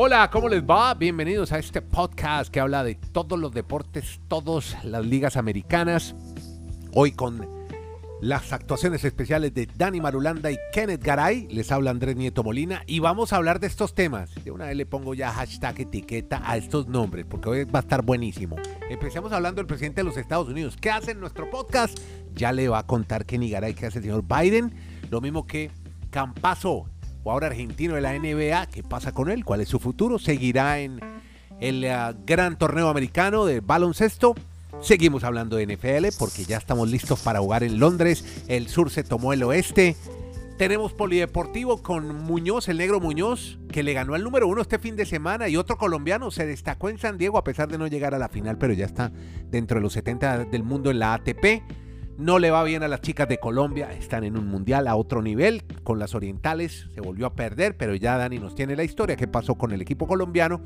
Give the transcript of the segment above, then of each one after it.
Hola, ¿cómo les va? Bienvenidos a este podcast que habla de todos los deportes, todas las ligas americanas. Hoy con las actuaciones especiales de Dani Marulanda y Kenneth Garay. Les habla Andrés Nieto Molina y vamos a hablar de estos temas. De una vez le pongo ya hashtag etiqueta a estos nombres porque hoy va a estar buenísimo. Empecemos hablando del presidente de los Estados Unidos. ¿Qué hace en nuestro podcast? Ya le va a contar Kenny Garay qué hace el señor Biden. Lo mismo que Campazo, jugador argentino de la NBA. ¿Qué pasa con él? ¿Cuál es su futuro? ¿Seguirá en el uh, gran torneo americano de baloncesto? Seguimos hablando de NFL porque ya estamos listos para jugar en Londres. El sur se tomó el oeste. Tenemos polideportivo con Muñoz, el negro Muñoz, que le ganó al número uno este fin de semana y otro colombiano se destacó en San Diego a pesar de no llegar a la final, pero ya está dentro de los 70 del mundo en la ATP. No le va bien a las chicas de Colombia, están en un mundial a otro nivel. Con las orientales se volvió a perder, pero ya Dani nos tiene la historia que pasó con el equipo colombiano.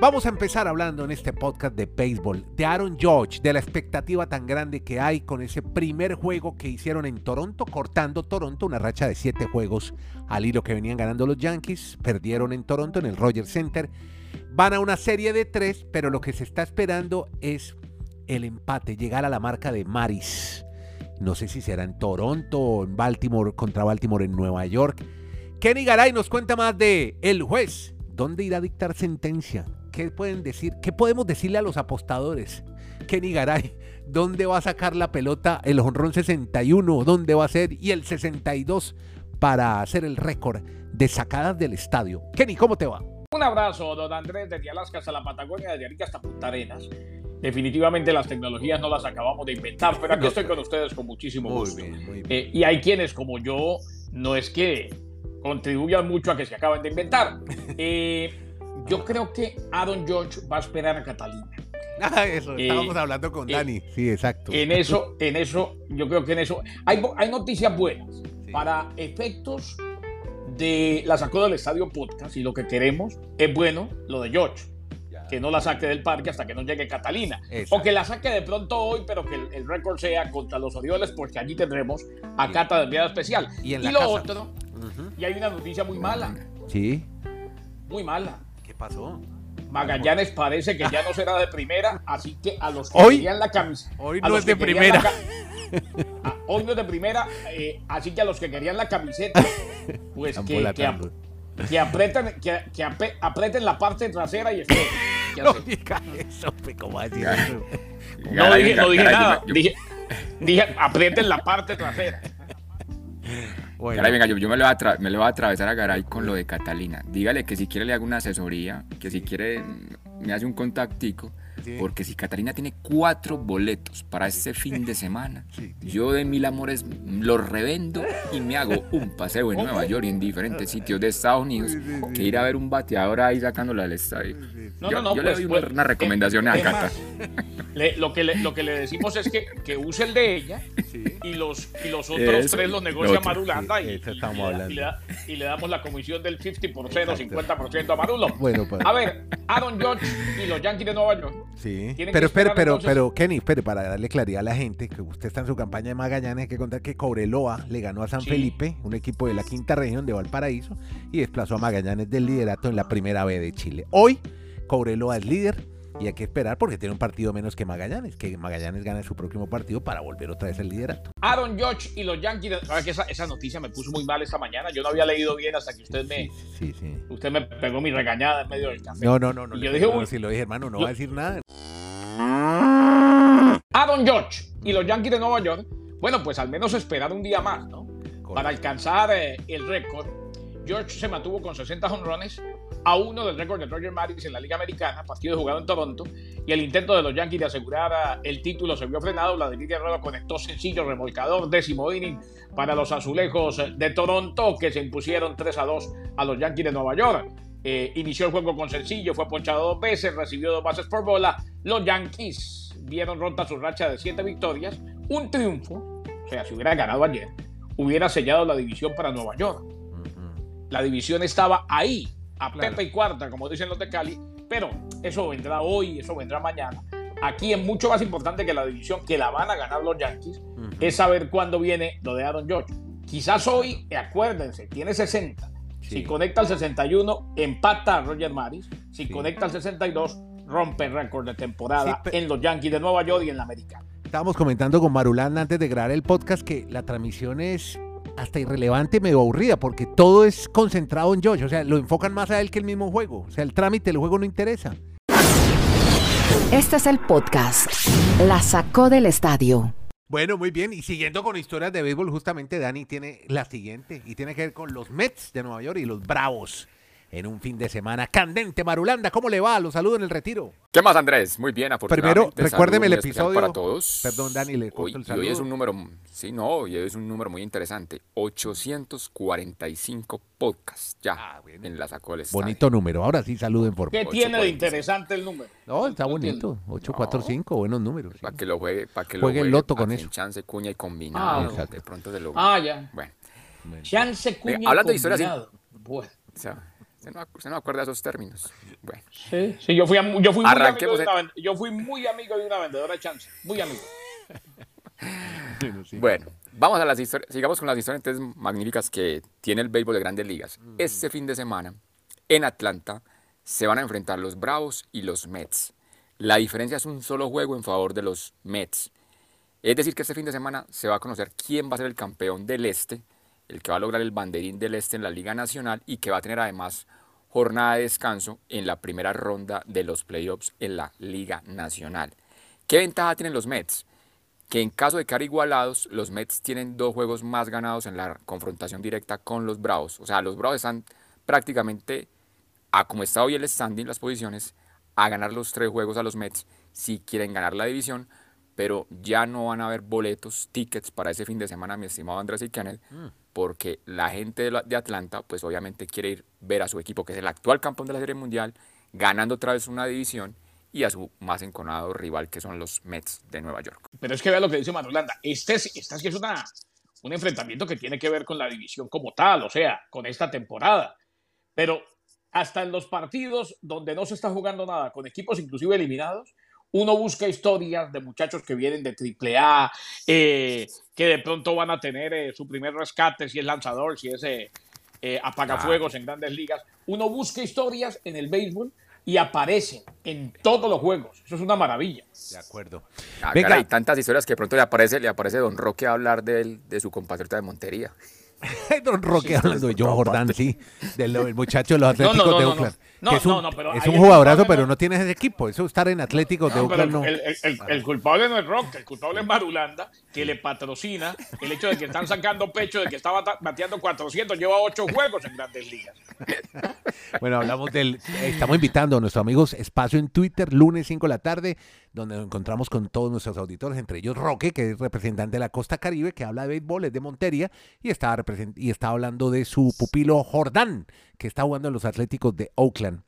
Vamos a empezar hablando en este podcast de béisbol, de Aaron George, de la expectativa tan grande que hay con ese primer juego que hicieron en Toronto, cortando Toronto, una racha de siete juegos al hilo que venían ganando los Yankees, perdieron en Toronto en el Rogers Center, van a una serie de tres, pero lo que se está esperando es el empate, llegar a la marca de Maris. No sé si será en Toronto o en Baltimore contra Baltimore en Nueva York. Kenny Garay nos cuenta más de el juez. ¿Dónde irá a dictar sentencia? ¿Qué pueden decir? ¿Qué podemos decirle a los apostadores? Kenny Garay, ¿dónde va a sacar la pelota el honrón 61? ¿Dónde va a ser? Y el 62 para hacer el récord de sacadas del estadio. Kenny, ¿cómo te va? Un abrazo, don Andrés, desde Alaska hasta la Patagonia, desde Arica hasta Punta Arenas. Definitivamente las tecnologías no las acabamos de inventar, pero aquí estoy con ustedes con muchísimo gusto. Muy bien, muy bien. Eh, y hay quienes como yo, no es que contribuyan mucho a que se acaben de inventar. Eh, yo creo que Aaron George va a esperar a Catalina. Ah, eso, estábamos hablando con eh, Dani. Sí, exacto. En eso, en eso, yo creo que en eso. Hay, hay noticias buenas. Para efectos de la sacó del estadio podcast y lo que queremos es bueno lo de George. Que no la saque del parque hasta que no llegue Catalina. O que la saque de pronto hoy, pero que el, récord sea contra los Orioles, porque allí tendremos a Cata de enviada especial. Y, en lo otro, y hay una noticia muy mala. Sí. Muy mala. ¿Qué pasó? Magallanes parece que ya no será de primera, así que a los que hoy, querían la camisa. Hoy no es de primera. Hoy no es de primera, eh, así que a los que querían la camiseta, pues que, que, que, apretan, que, que aprieten la parte trasera y esperen. No diga eso, ¿cómo decir eso? No dije, no dije nada, dije, dije aprieten la parte trasera. Bueno. venga, yo, me, lo voy a me, lo voy a atravesar a Garay con lo de Catalina. Dígale que si quiere le hago una asesoría, que si quiere me hace un contactico. Porque si Catalina tiene cuatro boletos para ese fin de semana, yo de mil amores los revendo y me hago un paseo en Nueva York y en diferentes sitios de Estados Unidos que ir a ver un bateador ahí sacándola al estadio. No, yo, no, no, le pues, doy una, recomendación a Cata. lo, que le, lo que le decimos es que, que use el de ella y, los, y los otros tres los negocia Marulanda y, y, le damos la comisión del 50% o 50% a Marulo. Bueno, pues. A ver, Aaron George y los Yankees de Nueva York Sí, pero pero, pero Kenny, espere, para darle claridad a la gente, que usted está en su campaña de Magallanes, hay que contar que Cobreloa le ganó a San Felipe, un equipo de la quinta región de Valparaíso, y desplazó a Magallanes del liderato en la primera B de Chile. Hoy, Cobreloa es líder, y hay que esperar porque tiene un partido menos que Magallanes, que Magallanes gane su próximo partido para volver otra vez al liderato. Aaron George y los Yankees, que esa, esa, noticia me puso muy mal esta mañana, yo no había leído bien hasta que usted me sí, sí, usted me pegó mi regañada en medio del café. No, no, no, no. yo dije, si lo dije, hermano, no va a decir nada. Aaron George y los Yankees de Nueva York, bueno, pues al menos esperar un día más, ¿no? Para alcanzar eh, el récord. George se mantuvo con 60 honrones a uno del récord de Roger Maris en la Liga Americana, partido jugado en Toronto, y el intento de los Yankees de asegurar el título se vio frenado. Vladimir Guerrero conectó sencillo remolcador, décimo inning para los azulejos de Toronto, que se impusieron 3 a 2 a los Yankees de Nueva York. Eh, inició el juego con sencillo, fue ponchado dos veces, recibió dos bases por bola. Los Yankees vieron rota su racha de siete victorias, un triunfo, o sea, si hubiera ganado ayer, hubiera sellado la división para Nueva York. La división estaba ahí, a Pepe y cuarta, como dicen los de Cali, pero eso vendrá hoy, eso vendrá mañana. Aquí es mucho más importante que la división que la van a ganar los Yankees, es saber cuándo viene lo de Aaron George. Quizás hoy, acuérdense, tiene 60, Si conecta al 61, empata a Roger Maris. Si conecta al 62, rompe récord de temporada en los Yankees de Nueva York y en la Americana. Estábamos comentando con Marulán antes de grabar el podcast que la transmisión es hasta irrelevante, medio aburrida, porque todo es concentrado en Josh. O sea, lo enfocan más a él que el mismo juego. O sea, el trámite del juego no interesa. Este es el podcast. La sacó del estadio. Bueno, muy bien. Y siguiendo con historias de béisbol, justamente Dani tiene la siguiente y tiene que ver con los Mets de Nueva York y los Bravos en un fin de semana candente. Marulanda, ¿cómo le va? Los saludo en el retiro. ¿Qué más, Andrés? Muy bien, afortunadamente. Primero, recuérdeme el episodio. Para todos. Perdón, Dani, le corto el saludo. hoy es un número, sí, no, hoy es un número muy interesante. 845 podcasts ya ah, en la sacó Bonito número. Ahora sí, saluden por ¿Qué tiene de interesante el número? No, está bonito. 845, buenos números. Para que lo juegue, para que lo juegue, el loto con eso. Chance, cuña y combinado. Ah, de pronto se lo. Ah, ya. Bueno. Chance, cuña y Hablando de historias. Bueno. O sea, se no, se no acuerda de esos términos. Bueno. Sí, sí yo fui, yo fui, muy, amigo de una, yo fui muy amigo de una vendedora de chance. Muy amigo. bueno, vamos a las historias, sigamos con las historias magníficas que tiene el béisbol de grandes ligas. Mm. Este fin de semana, en Atlanta, se van a enfrentar los Bravos y los Mets. La diferencia es un solo juego en favor de los Mets. Es decir, que este fin de semana se va a conocer quién va a ser el campeón del Este el que va a lograr el banderín del Este en la Liga Nacional y que va a tener además jornada de descanso en la primera ronda de los playoffs en la Liga Nacional. ¿Qué ventaja tienen los Mets? Que en caso de quedar igualados, los Mets tienen dos juegos más ganados en la confrontación directa con los Bravos. O sea, los Bravos están prácticamente, a como está hoy el standing, las posiciones, a ganar los tres juegos a los Mets si quieren ganar la división, pero ya no van a haber boletos, tickets para ese fin de semana, mi estimado Andrés y Kenneth, mm porque la gente de, Atlanta, pues obviamente quiere ir ver a su equipo, que es el actual campeón de la Serie Mundial, ganando otra vez una división y a su más enconado rival, que son los Mets de Nueva York. Pero es que vea lo que dice Manolanda, este es, esta es una, un enfrentamiento que tiene que ver con la división como tal, o sea, con esta temporada. Pero hasta en los partidos donde no se está jugando nada, con equipos inclusive eliminados, uno busca historias de muchachos que vienen de AAA, eh, que de pronto van a tener eh, su primer rescate, si es lanzador, si es eh, eh apagafuegos en grandes ligas. Uno busca historias en el béisbol y aparecen en todos los juegos. Eso es una maravilla. De acuerdo. Ah, hay tantas historias que de pronto le aparece, le aparece Don Roque a hablar de, de su compatriota de Montería. Don Roque hablando de John Jordán, sí, del muchacho de los Atléticos de Oakland. No, es un, no, pero es un jugadorazo, pero no tienes ese equipo. Eso estar en Atléticos de Oakland no. El, el, culpable no es Rock, el culpable es Marulanda, que le patrocina el hecho de que están sacando pecho de que estaba bateando 400, lleva 8 juegos en grandes ligas. Bueno, hablamos del. Estamos invitando a nuestros amigos Espacio en Twitter, lunes 5 de la tarde, donde nos encontramos con todos nuestros auditores, entre ellos Roque, que es representante de la Costa Caribe, que habla de béisbol, es de Montería, y está, y está hablando de su pupilo Jordán, que está jugando en los Atléticos de Oakland.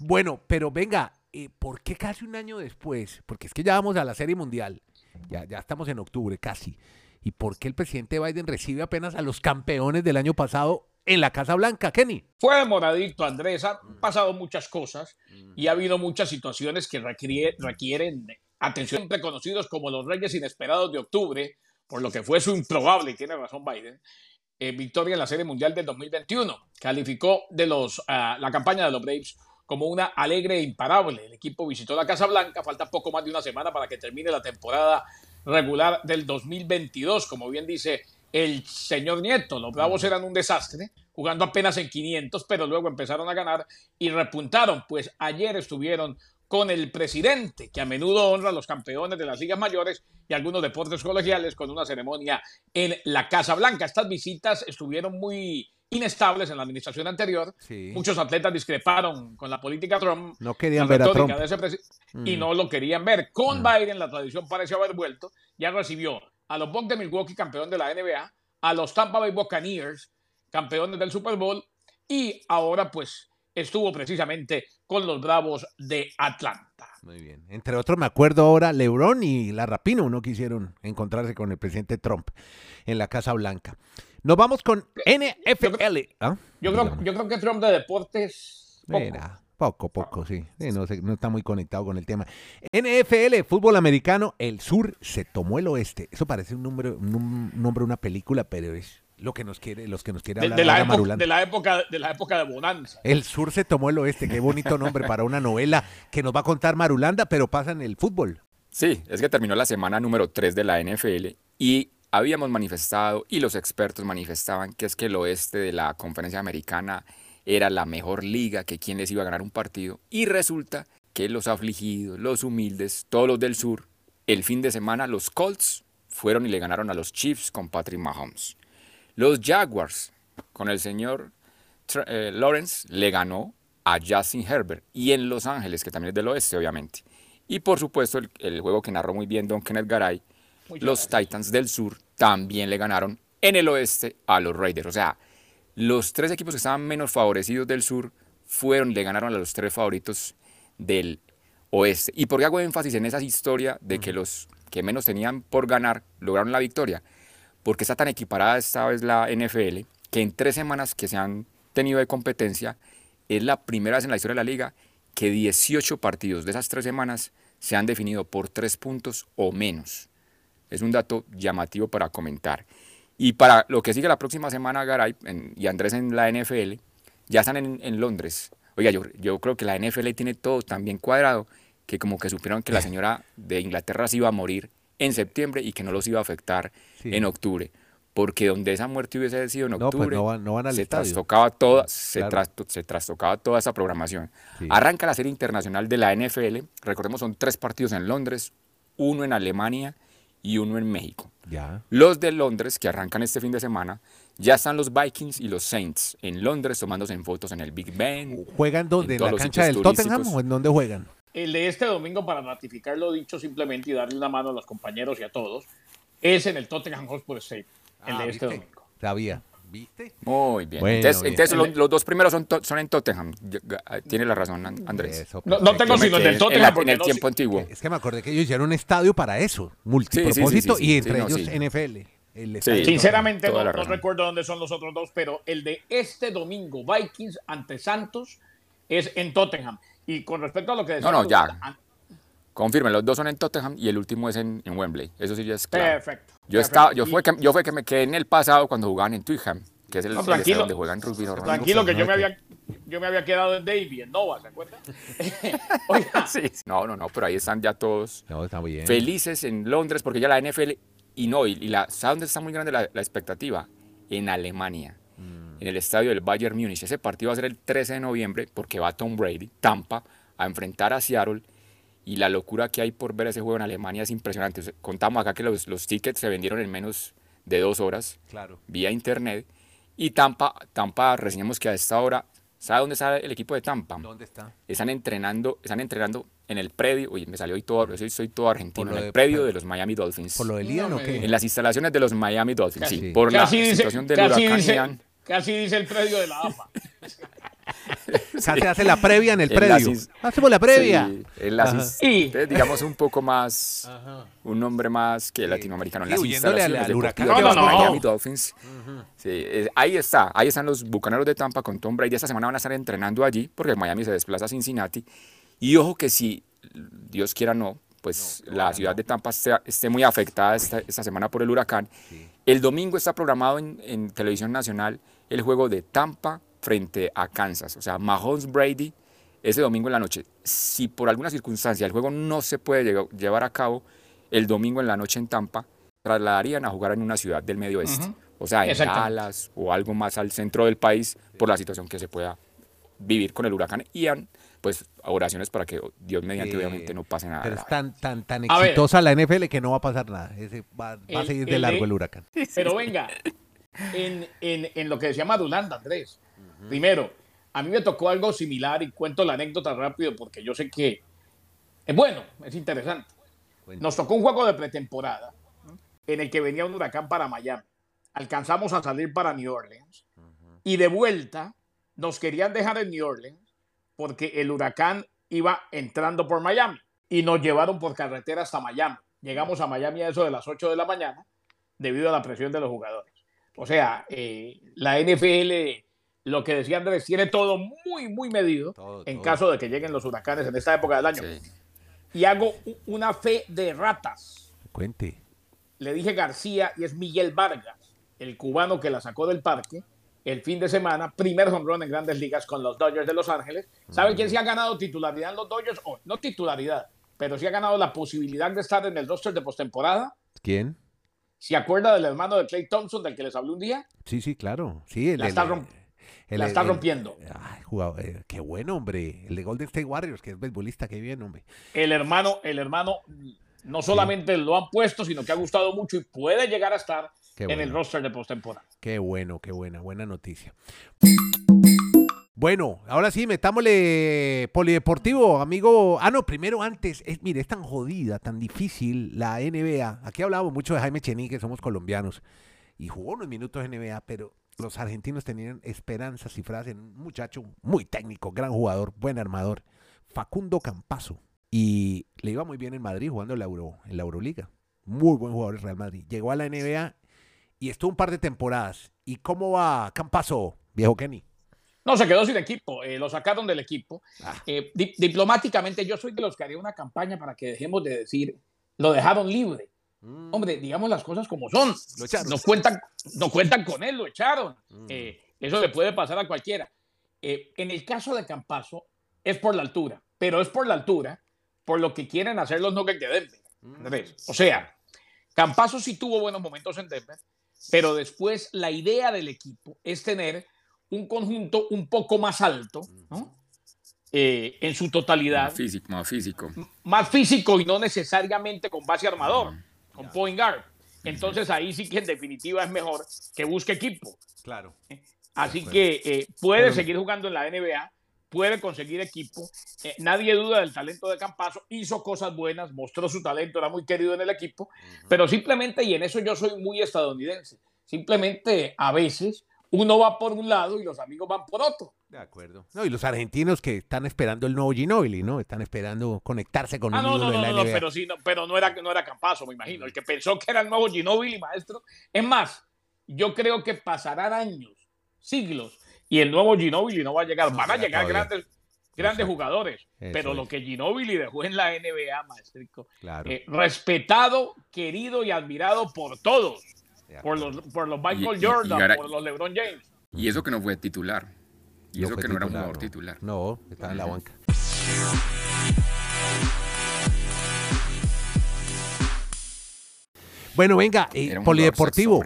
Bueno, pero venga, eh, ¿por qué casi un año después? Porque es que ya vamos a la Serie Mundial, ya, ya estamos en octubre casi. ¿Y por qué el presidente Biden recibe apenas a los campeones del año pasado en la Casa Blanca, Kenny? Fue demoradito, Andrés. Han pasado muchas cosas y ha habido muchas situaciones que requieren atención reconocidos como los Reyes Inesperados de octubre, por lo que fue su improbable, y tiene razón Biden, eh, victoria en la Serie Mundial del 2021. Calificó de los, ah, la campaña de los Braves como una alegre e imparable. El equipo visitó la Casa Blanca, falta poco más de una semana para que termine la temporada regular del 2022, como bien dice el señor Nieto. Los Bravos eran un desastre, jugando apenas en 500, pero luego empezaron a ganar y repuntaron, pues ayer estuvieron con el presidente, que a menudo honra a los campeones de las ligas mayores y algunos deportes colegiales con una ceremonia en la Casa Blanca. Estas visitas estuvieron muy inestables en la administración anterior. Muchos atletas discreparon con la política Trump. No querían ver a Trump. Y mm. no lo querían ver. Con mm. Biden la tradición parece haber vuelto. Ya recibió a los Bucks de Milwaukee, campeón de la NBA, a los Tampa Bay Buccaneers, campeones del Super Bowl, y ahora pues estuvo precisamente con los Bravos de Atlanta. Muy bien. Entre otros, me acuerdo ahora, LeBron y la Rapino no quisieron encontrarse con el presidente Trump en la Casa Blanca. Nos vamos con NFL. ¿Ah? Yo creo, yo creo, que Trump de deportes. Mira, Poco, poco, sí. no, no, está muy conectado con el tema. NFL, fútbol americano, el sur se tomó el oeste. Eso parece un nombre, un nombre de una película, pero es lo que nos quiere, los que nos quiere hablar de, la, época, de la época de la época de Bonanza. El sur se tomó el oeste, qué bonito nombre para una novela que nos va a contar Marulanda, pero pasa en el fútbol. Sí, es que terminó la semana número 3 de la NFL y habíamos manifestado y los expertos manifestaban que es que el oeste de la conferencia americana era la mejor liga, que quién les iba a ganar un partido y resulta que los afligidos, los humildes, todos los del sur, el fin de semana los Colts fueron y le ganaron a los Chiefs con Patrick Mahomes. Los Jaguars, con el señor eh, Lawrence, le ganó a Justin Herbert. Y en Los Ángeles, que también es del oeste, obviamente. Y por supuesto, el, juego que narró muy bien Don Kenneth Garay, los Titans del Sur también le ganaron en el oeste a los Raiders. O sea, los tres equipos que estaban menos favorecidos del sur fueron, le ganaron a los tres favoritos del oeste. ¿Y por qué hago énfasis en esa historia de que los que menos tenían por ganar lograron la victoria? Porque está tan equiparada esta vez la NFL que en tres semanas que se han tenido de competencia es la primera vez en la historia de la liga que 18 partidos de esas tres semanas se han definido por tres puntos o menos. Es un dato llamativo para comentar. Y para lo que sigue la próxima semana, Garay y Andrés en la NFL, ya están en, Londres. Oiga, yo, yo creo que la NFL tiene todo tan bien cuadrado que como que supieron que la señora de Inglaterra se iba a morir en septiembre y que no los iba a afectar en octubre. Porque donde esa muerte hubiese sido en pues octubre, se, trastocaba toda, se, se, trastocaba toda esa programación. Arranca la serie internacional de la NFL. Recordemos, son tres partidos en Londres, uno en Alemania y uno en México. Ya. Los de Londres, que arrancan este fin de semana, ya están los Vikings y los Saints en Londres tomándose en fotos en el Big Ben. ¿Juegan dónde? ¿En la cancha del Tottenham o en dónde juegan? El de este domingo, para ratificar lo dicho simplemente y darle una mano a los compañeros y a todos, es en el Tottenham Hotspur State, el de ah, este domingo. Sabía. ¿Viste? Muy bien. entonces, Los, dos primeros son, son en Tottenham. Ah, tiene la razón, Andrés. no, tengo sino el del Tottenham. En, el tiempo antiguo. Es que me acordé que ellos hicieron un estadio para eso, multipropósito, y entre ellos NFL. Sinceramente no, recuerdo dónde son los otros dos, pero el de este domingo, Vikings ante Santos, es en Tottenham. Y con respecto a lo que decía... No, no, ya. Confirmen, los dos son en Tottenham y el último es en, Wembley. Eso sí ya es claro. Perfecto. Yo, Estaba, yo, fue que, yo fue que me quedé en el pasado cuando jugaban en Twickham, que es el, no, donde juegan rugby Tranquilo, que yo me, había, yo me había quedado en Davy, en Nova, ¿se acuerdan? sí, no, no, no, pero ahí están ya todos felices en Londres porque ya la NFL, y no, y, la, ¿sabes dónde está muy grande la, la expectativa? En Alemania en el estadio del Bayern Múnich. Ese partido va a ser el 13 de noviembre porque va Tom Brady, Tampa, a enfrentar a Seattle. Y la locura que hay por ver ese juego en Alemania es impresionante. Contamos acá que los, los tickets se vendieron en menos de dos horas claro. vía internet. Y Tampa, Tampa, reseñamos que a esta hora, ¿sabe dónde está el equipo de Tampa? ¿Dónde está? Están entrenando, están entrenando en el predio, oye, me salió hoy todo, soy, soy todo argentino, en el predio de los Miami Dolphins. ¿Por lo del Ian o qué? En las instalaciones de los Miami Dolphins, sí. Por la situación del huracán Ian. Casi dice el predio de la AFA. Se hace la previa en el predio. Hacemos la previa. Sí, digamos un poco más, un nombre más que latinoamericano. En las instalaciones al, huracán. No, no, no. Miami Dolphins. sí, ahí está, ahí están los bucaneros de Tampa con Tom Brady. Esta semana van a estar entrenando allí porque Miami se desplaza a Cincinnati. Y ojo que si Dios quiera no, pues la ciudad de Tampa esté, muy afectada esta, esta, semana por el huracán. El domingo está programado en, en televisión nacional el juego de Tampa frente a Kansas. O sea, Mahomes Brady ese domingo en la noche. Si por alguna circunstancia el juego no se puede llevar a cabo el domingo en la noche en Tampa, trasladarían a jugar en una ciudad del medio oeste. O sea, en Dallas o algo más al centro del país por la situación que se pueda vivir con el huracán Ian. Pues oraciones para que Dios mediante obviamente no pase nada. Pero es tan, tan, tan exitosa la NFL que no va a pasar nada. va, a seguir de largo el huracán. Pero venga, en, en, en lo que decía Madulanda, Andrés. Primero, a mí me tocó algo similar y cuento la anécdota rápido porque yo sé que es bueno, es interesante. Nos tocó un juego de pretemporada en el que venía un huracán para Miami. Alcanzamos a salir para New Orleans y de vuelta nos querían dejar en New Orleans porque el huracán iba entrando por Miami y nos llevaron por carretera hasta Miami. Llegamos a Miami a eso de las 8 de la mañana debido a la presión de los jugadores. O sea, eh, la NFL lo que decía Andrés, tiene todo muy, muy medido en caso de que lleguen los huracanes en esta época del año. Y hago una fe de ratas. Cuente. Le dije García y es Miguel Vargas, el cubano que la sacó del parque el fin de semana, primer run en grandes ligas con los Dodgers de Los Ángeles. ¿Saben quién se ha ganado titularidad en los Dodgers? no titularidad, pero sí ha ganado la posibilidad de estar en el roster de postemporada. ¿Quién? ¿Se acuerda del hermano de Clay Thompson del que les hablé un día? Sí, sí, claro. Sí, la, está, rompiendo. Ay, eh, qué bueno, hombre. El de Golden State Warriors, que es beisbolista, qué bien, hombre. El hermano, el hermano no solamente lo han puesto, sino que ha gustado mucho y puede llegar a estar en el roster de postemporada. Qué bueno, qué buena, buena noticia. Bueno, ahora sí, metámosle polideportivo, amigo. Ah, no, primero antes, es, mire, es tan jodida, tan difícil la NBA. Aquí hablábamos mucho de Jaime Chení, somos colombianos, y jugó unos minutos NBA, pero los argentinos tenían esperanzas y frases. Un muchacho muy técnico, gran jugador, buen armador, Facundo Campazo. Y le iba muy bien en Madrid jugando en la, Euro, en la Euroliga. Muy buen jugador el Real Madrid. Llegó a la NBA y estuvo un par de temporadas. ¿Y cómo va Campazo, viejo Kenny? No, se quedó sin equipo, eh, lo sacaron del equipo. Ah. Eh, diplomáticamente, yo soy de los que haría una campaña para que dejemos de decir, lo dejaron libre. Mm. Hombre, digamos las cosas como son. Lo No cuentan, no cuentan con él, lo echaron. Mm. Eh, eso le puede pasar a cualquiera. en el caso de Campazo, es por la altura, pero es por la altura por lo que quieren hacer los Nuggets de Denver. Mm. O sea, Campazo sí tuvo buenos momentos en Denver, pero después la idea del equipo es tener un conjunto un poco más alto, eh, en su totalidad. Más físico, más físico. Más físico y no necesariamente con base armador, con point guard. Entonces ahí sí que en definitiva es mejor que busque equipo. Claro. Eh, así que eh, puede seguir jugando en la NBA, puede conseguir equipo. nadie duda del talento de Campazo, hizo cosas buenas, mostró su talento, era muy querido en el equipo, pero simplemente, y en eso yo soy muy estadounidense, simplemente a veces uno va por un lado y los amigos van por otro. De acuerdo. No, y los argentinos que están esperando el nuevo Ginobili, ¿no? Están esperando conectarse con ah, un no, no, no, no, pero sí, no, pero no era, no era Campazo, me imagino. El que pensó que era el nuevo Ginobili, maestro. Es más, yo creo que pasarán años, siglos, y el nuevo Ginobili no va a llegar. Van a llegar grandes, grandes jugadores, pero lo que Ginobili dejó en la NBA, maestro, claro. Eh, respetado, querido y admirado por todos por los, por los Michael Jordan, por los LeBron James. Y eso que no fue titular. Y eso que no era un jugador titular. No, estaba en la banca. Bueno, venga, eh, polideportivo.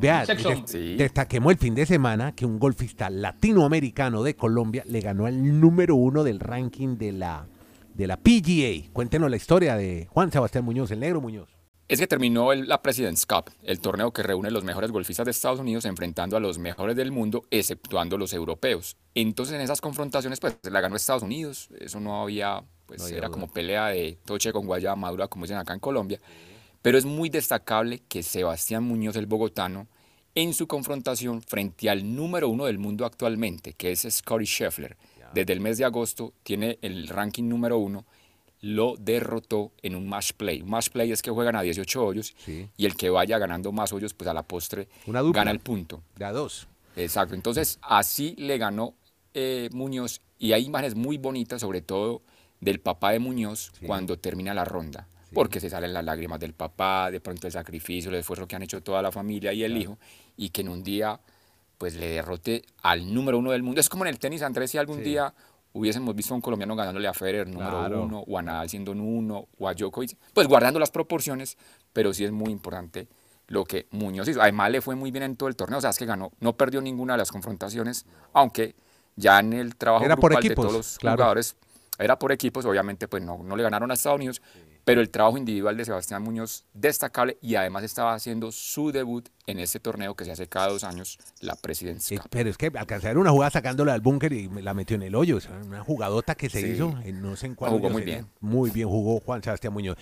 Vea, destaquemos el fin de semana que un golfista latinoamericano de Colombia le ganó al número uno del ranking de la, de la PGA. Cuéntenos la historia de Juan Sebastián Muñoz, el negro Muñoz es que terminó la President's Cup, el torneo que reúne los mejores golfistas de Estados Unidos enfrentando a los mejores del mundo, exceptuando los europeos. Entonces en esas confrontaciones pues la ganó Estados Unidos, eso no había, pues era como pelea de toche con guayaba madura como dicen acá en Colombia. Pero es muy destacable que Sebastián Muñoz, el bogotano, en su confrontación frente al número uno del mundo actualmente, que es Scotty Scheffler, desde el mes de agosto tiene el ranking número uno lo derrotó en un match play. Un match play es que juegan a 18 hoyos y el que vaya ganando más hoyos, pues a la postre gana el punto. De a dos. Exacto. Entonces, así le ganó eh, Muñoz y hay imágenes muy bonitas, sobre todo del papá de Muñoz cuando termina la ronda. Porque se salen las lágrimas del papá, de pronto el sacrificio, el esfuerzo que han hecho toda la familia y el hijo, y que en un día pues le derrote al número uno del mundo. Es como en el tenis, Andrés, si algún día hubiésemos visto a un colombiano ganándole a Federer número uno, o a Nadal siendo un uno, o a Djokovic, pues guardando las proporciones, pero sí es muy importante lo que Muñoz hizo. Además le fue muy bien en todo el torneo, o sea, es que ganó, no perdió ninguna de las confrontaciones, aunque ya en el trabajo era grupal de todos los jugadores era por equipos, obviamente pues no, no le ganaron a Estados Unidos, pero el trabajo individual de Sebastián Muñoz destacable y además estaba haciendo su debut en ese torneo que se hace cada dos años, la presidencia. pero es que alcanzar una jugada sacándola al búnker y la metió en el hoyo, una jugadota que se hizo en no sé en cuál. Jugó muy bien. Muy bien jugó Juan Sebastián Muñoz.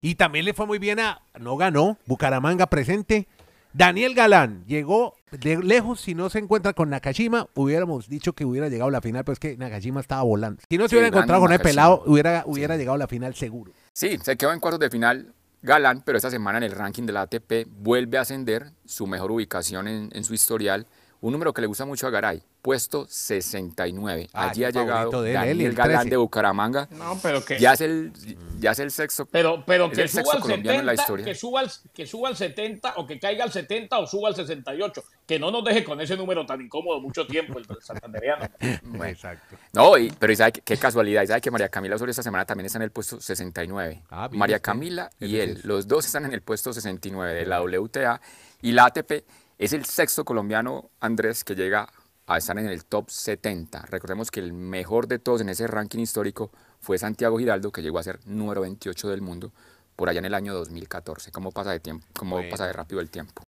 Y también le fue muy bien a, no ganó, Bucaramanga presente, Daniel Galán llegó de lejos, si no se encuentra con Nakashima, hubiéramos dicho que hubiera llegado a la final, pero es que Nakashima estaba volando. Si no se hubiera encontrado con el pelado, hubiera, hubiera llegado a la final seguro. Sí, se quedó en cuartos de final. Galán, pero esta semana en el ranking de la ATP vuelve a ascender su mejor ubicación en su historial un número que le gusta mucho a Garay, puesto 69. Ah, Allí ha llegado de Daniel Galán de Bucaramanga. No, pero que ya es el ya es el sexto. Pero pero que suba al 70, que suba al, que suba al 70 o que caiga al 70 o suba al 68, que no nos deje con ese número tan incómodo mucho tiempo el santanderiano. Exacto. No, pero ¿sabe qué, casualidad, sabe que María Camila Osorio esta semana también está en el puesto 69. Ah, María Camila y él, los dos están en el puesto 69 de la WTA y la ATP es el sexto colombiano, Andrés, que llega a estar en el top 70. Recordemos que el mejor de todos en ese ranking histórico fue Santiago Giraldo, que llegó a ser número 28 del mundo por allá en el año 2014. ¿Cómo pasa de tiempo? ¿Cómo pasa de rápido el tiempo?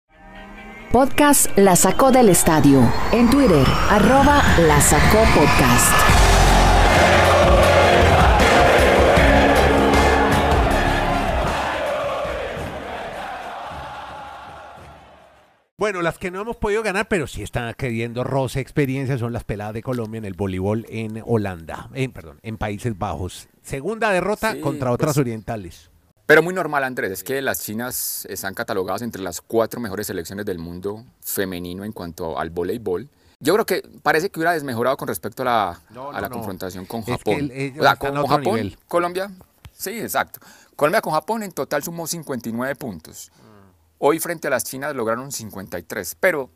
Podcast La Sacó del Estadio. En Twitter, arroba La Sacó Podcast. Bueno, las que no hemos podido ganar, pero sí están queriendo roce experiencia, son las peladas de Colombia en el voleibol en Holanda, en, perdón, en Países Bajos. Segunda derrota contra pues, otras orientales. Pero muy normal, Andrés, es que las chinas están catalogadas entre las cuatro mejores selecciones del mundo femenino en cuanto al voleibol. Yo creo que parece que hubiera desmejorado con respecto a la, a la confrontación con Japón. o sea, con, Japón, Colombia, sí, exacto. Colombia con Japón en total sumó 59 puntos. Hoy frente a las chinas lograron 53, pero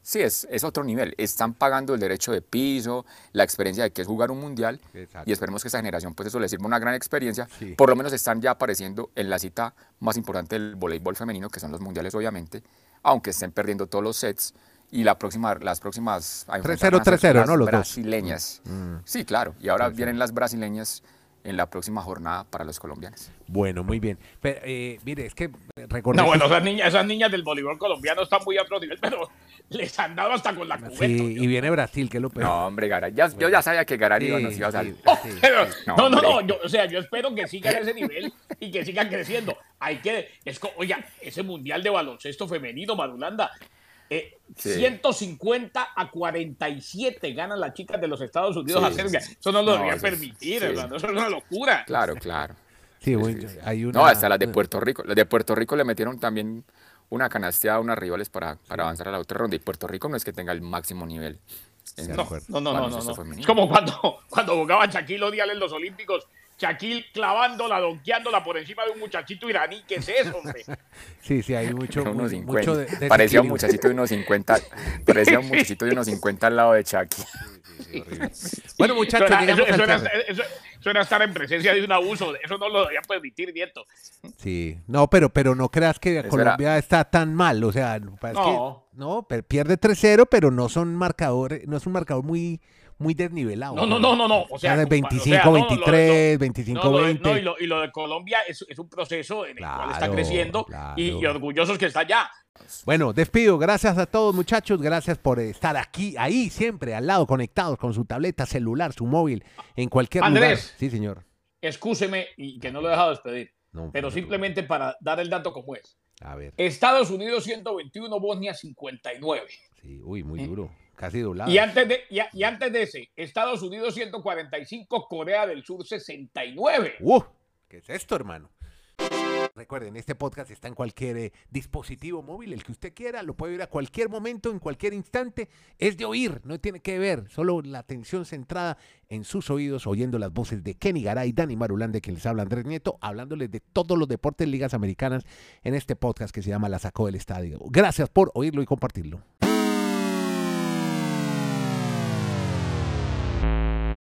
sí, es, es otro nivel. Están pagando el derecho de piso, la experiencia de que es jugar un mundial y esperemos que esta generación, pues eso les sirva una gran experiencia. Por lo menos están ya apareciendo en la cita más importante del voleibol femenino, que son los mundiales obviamente, aunque estén perdiendo todos los sets y la próxima, las próximas... 3-0, 3-0, ¿no? Los brasileñas. Mm. Sí, claro. Y ahora vienen las brasileñas en la próxima jornada para los colombianos. Bueno, muy bien. Pero, eh, mire, es que recordemos... No, bueno, esas niñas, esas niñas del voleibol colombiano están muy a otro nivel, pero les han dado hasta con la cubeta. Sí, y viene Brasil, que es lo peor. No, hombre, Garay, ya, yo ya sabía que Garay sí, nos iba a salir. no, no, no, yo, o sea, yo espero que sigan ese nivel y que sigan creciendo. Hay que, es, oiga, ese mundial de baloncesto femenino, Marulanda, 150 eh, a 47 ganan las chicas de los Estados Unidos a Serbia. Eso no lo debería permitir, Eso es una locura. Claro, claro. Sí, hay una... No, hasta las de Puerto Rico. Las de Puerto Rico le metieron también una canasteada a unas rivales para, para avanzar a la otra ronda. Y Puerto Rico no es que tenga el máximo nivel. No, no, no, no, Es como cuando, cuando jugaba Shaquille O'Neal en los Olímpicos Shaquille clavándola, donkeándola por encima de un muchachito iraní. ¿Qué es eso, hombre? Sí, sí, hay mucho. mucho parecía un muchachito de unos 50. parecía un muchachito de unos 50 al lado de Shaquille. bueno, muchachos, eso, era, estar en presencia de un abuso. Eso no lo debía permitir, Nieto. Sí, no, pero, pero no creas que Colombia está tan mal. O sea, no, no pierde 3-0, pero no son marcadores, no es un marcador muy muy desnivelado. No, no, no, no, no. O sea, 25, 23, 25, 20. y, lo, y, lo, de Colombia es, es un proceso en el cual está creciendo y, orgullosos que está allá. Bueno, despido. Gracias a todos, muchachos. Gracias por estar aquí, ahí, siempre, al lado, conectados con su tableta, celular, su móvil, en cualquier Andrés, lugar. Sí, señor. Excúseme y que no lo he dejado despedir. pero simplemente para dar el dato como es. A ver. Estados Unidos 121, Bosnia 59. Sí, uy, muy ¿Eh? duro. Casi doblado. Y antes, de, y, antes de ese, Estados Unidos 145, Corea del Sur 69. ¡Uh! ¿Qué es esto, hermano? Recuerden, este podcast está en cualquier eh, dispositivo móvil, el que usted quiera, lo puede oír a cualquier momento, en cualquier instante. Es de oír, no tiene que ver, solo la atención centrada en sus oídos, oyendo las voces de Kenny Garay, Dani Marulán, quien les habla Andrés Nieto, hablándoles de todos los deportes ligas americanas en este podcast que se llama La Sacó del Estadio. Gracias por oírlo y compartirlo.